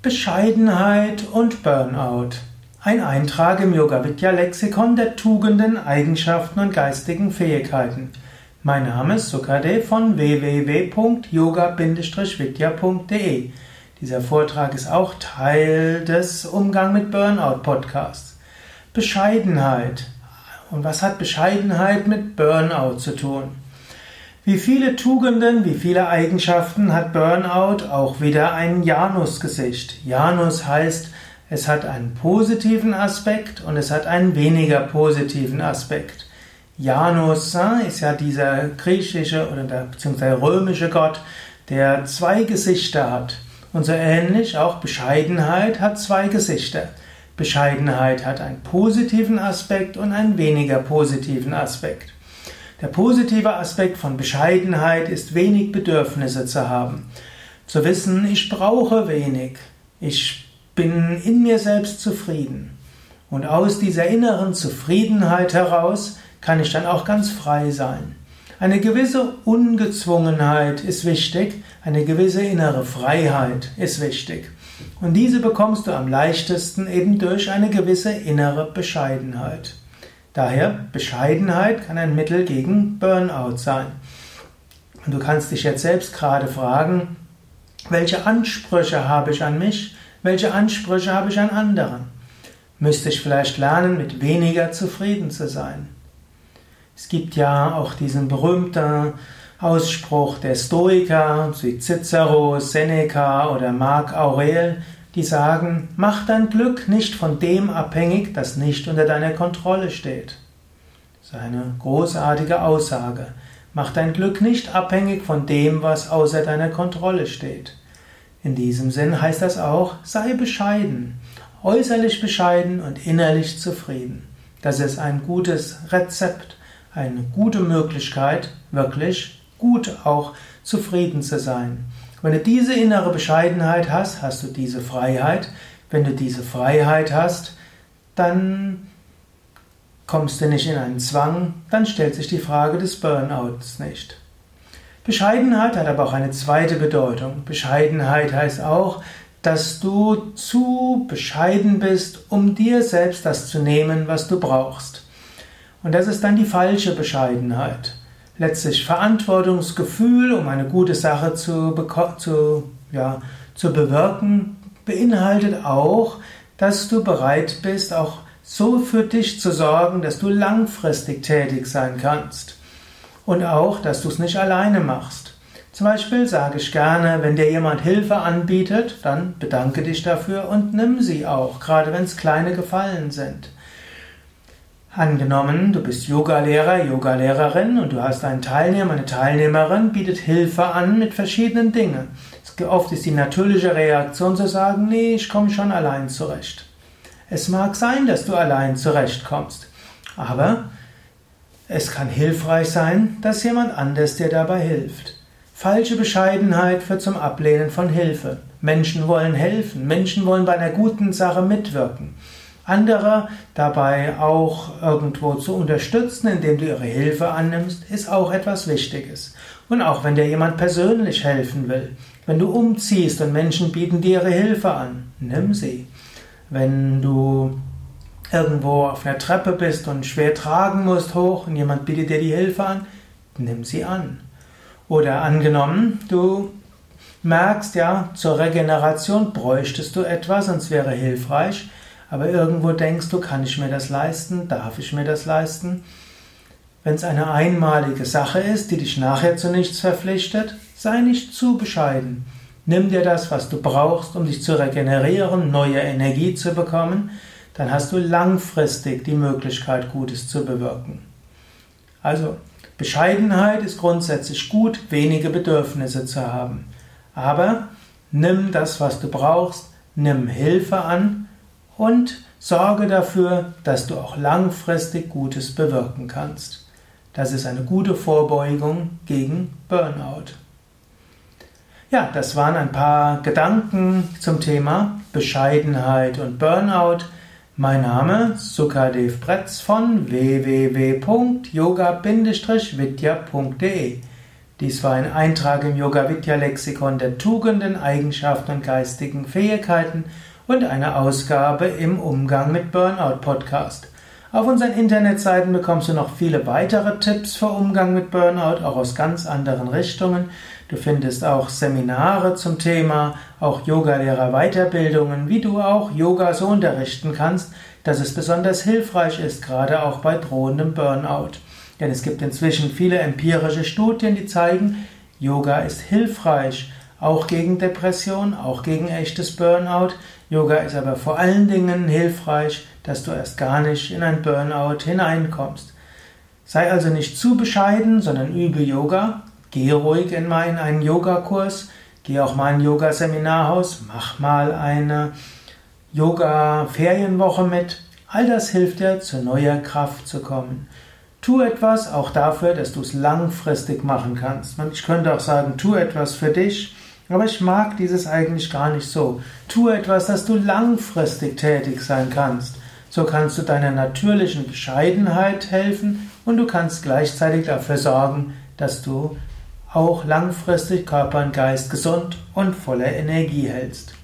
Bescheidenheit und Burnout. Ein Eintrag im Yoga Vidya Lexikon der Tugenden, Eigenschaften und geistigen Fähigkeiten. Mein Name ist Sukade von www.yoga-vidya.de. Dieser Vortrag ist auch Teil des Umgang mit Burnout Podcasts. Bescheidenheit. Und was hat Bescheidenheit mit Burnout zu tun? Wie viele Tugenden, wie viele Eigenschaften hat Burnout auch wieder ein Janusgesicht. Janus heißt, es hat einen positiven Aspekt und es hat einen weniger positiven Aspekt. Janus ist ja dieser griechische oder der, beziehungsweise römische Gott, der zwei Gesichter hat. Und so ähnlich auch Bescheidenheit hat zwei Gesichter. Bescheidenheit hat einen positiven Aspekt und einen weniger positiven Aspekt. Der positive Aspekt von Bescheidenheit ist wenig Bedürfnisse zu haben. Zu wissen, ich brauche wenig. Ich bin in mir selbst zufrieden. Und aus dieser inneren Zufriedenheit heraus kann ich dann auch ganz frei sein. Eine gewisse Ungezwungenheit ist wichtig, eine gewisse innere Freiheit ist wichtig. Und diese bekommst du am leichtesten eben durch eine gewisse innere Bescheidenheit. Daher, Bescheidenheit kann ein Mittel gegen Burnout sein. Und du kannst dich jetzt selbst gerade fragen, welche Ansprüche habe ich an mich? Welche Ansprüche habe ich an anderen? Müsste ich vielleicht lernen, mit weniger zufrieden zu sein? Es gibt ja auch diesen berühmten Ausspruch der Stoiker, wie Cicero, Seneca oder Marc Aurel, die sagen, mach dein Glück nicht von dem abhängig, das nicht unter deiner Kontrolle steht. Das ist eine großartige Aussage. Mach dein Glück nicht abhängig von dem, was außer deiner Kontrolle steht. In diesem Sinn heißt das auch, sei bescheiden, äußerlich bescheiden und innerlich zufrieden. Das ist ein gutes Rezept, eine gute Möglichkeit, wirklich gut auch zufrieden zu sein. Wenn du diese innere Bescheidenheit hast, hast du diese Freiheit. Wenn du diese Freiheit hast, dann kommst du nicht in einen Zwang, dann stellt sich die Frage des Burnouts nicht. Bescheidenheit hat aber auch eine zweite Bedeutung. Bescheidenheit heißt auch, dass du zu bescheiden bist, um dir selbst das zu nehmen, was du brauchst. Und das ist dann die falsche Bescheidenheit letztlich Verantwortungsgefühl, um eine gute Sache zu, zu, ja, zu bewirken, beinhaltet auch, dass du bereit bist, auch so für dich zu sorgen, dass du langfristig tätig sein kannst. Und auch, dass du es nicht alleine machst. Zum Beispiel sage ich gerne, wenn dir jemand Hilfe anbietet, dann bedanke dich dafür und nimm sie auch, gerade wenn es kleine Gefallen sind. Angenommen, du bist Yogalehrer, Yogalehrerin und du hast einen Teilnehmer, eine Teilnehmerin, bietet Hilfe an mit verschiedenen Dingen. Oft ist die natürliche Reaktion zu sagen, nee, ich komme schon allein zurecht. Es mag sein, dass du allein zurechtkommst, aber es kann hilfreich sein, dass jemand anders dir dabei hilft. Falsche Bescheidenheit führt zum Ablehnen von Hilfe. Menschen wollen helfen, Menschen wollen bei einer guten Sache mitwirken andere dabei auch irgendwo zu unterstützen, indem du ihre Hilfe annimmst, ist auch etwas Wichtiges. Und auch wenn dir jemand persönlich helfen will, wenn du umziehst und Menschen bieten dir ihre Hilfe an, nimm sie. Wenn du irgendwo auf einer Treppe bist und schwer tragen musst hoch und jemand bietet dir die Hilfe an, nimm sie an. Oder angenommen, du merkst ja, zur Regeneration bräuchtest du etwas und es wäre hilfreich, aber irgendwo denkst du, kann ich mir das leisten? Darf ich mir das leisten? Wenn es eine einmalige Sache ist, die dich nachher zu nichts verpflichtet, sei nicht zu bescheiden. Nimm dir das, was du brauchst, um dich zu regenerieren, neue Energie zu bekommen, dann hast du langfristig die Möglichkeit, Gutes zu bewirken. Also, Bescheidenheit ist grundsätzlich gut, wenige Bedürfnisse zu haben. Aber nimm das, was du brauchst, nimm Hilfe an und sorge dafür, dass du auch langfristig Gutes bewirken kannst. Das ist eine gute Vorbeugung gegen Burnout. Ja, das waren ein paar Gedanken zum Thema Bescheidenheit und Burnout. Mein Name Sukadev Bretz von www.yoga-vidya.de Dies war ein Eintrag im Yoga Vidya Lexikon der Tugenden, Eigenschaften und geistigen Fähigkeiten und eine Ausgabe im Umgang mit Burnout Podcast. Auf unseren Internetseiten bekommst du noch viele weitere Tipps für Umgang mit Burnout, auch aus ganz anderen Richtungen. Du findest auch Seminare zum Thema, auch Yogalehrer Weiterbildungen, wie du auch Yoga so unterrichten kannst, dass es besonders hilfreich ist, gerade auch bei drohendem Burnout. Denn es gibt inzwischen viele empirische Studien, die zeigen, Yoga ist hilfreich, auch gegen Depression, auch gegen echtes Burnout. Yoga ist aber vor allen Dingen hilfreich, dass du erst gar nicht in ein Burnout hineinkommst. Sei also nicht zu bescheiden, sondern übe Yoga. Geh ruhig in mal in einen Yogakurs, geh auch mal in ein Yoga-Seminarhaus, mach mal eine Yoga-Ferienwoche mit. All das hilft dir, zu neuer Kraft zu kommen. Tu etwas auch dafür, dass du es langfristig machen kannst. Ich könnte auch sagen, tu etwas für dich, aber ich mag dieses eigentlich gar nicht so. Tu etwas, dass du langfristig tätig sein kannst. So kannst du deiner natürlichen Bescheidenheit helfen und du kannst gleichzeitig dafür sorgen, dass du auch langfristig Körper und Geist gesund und voller Energie hältst.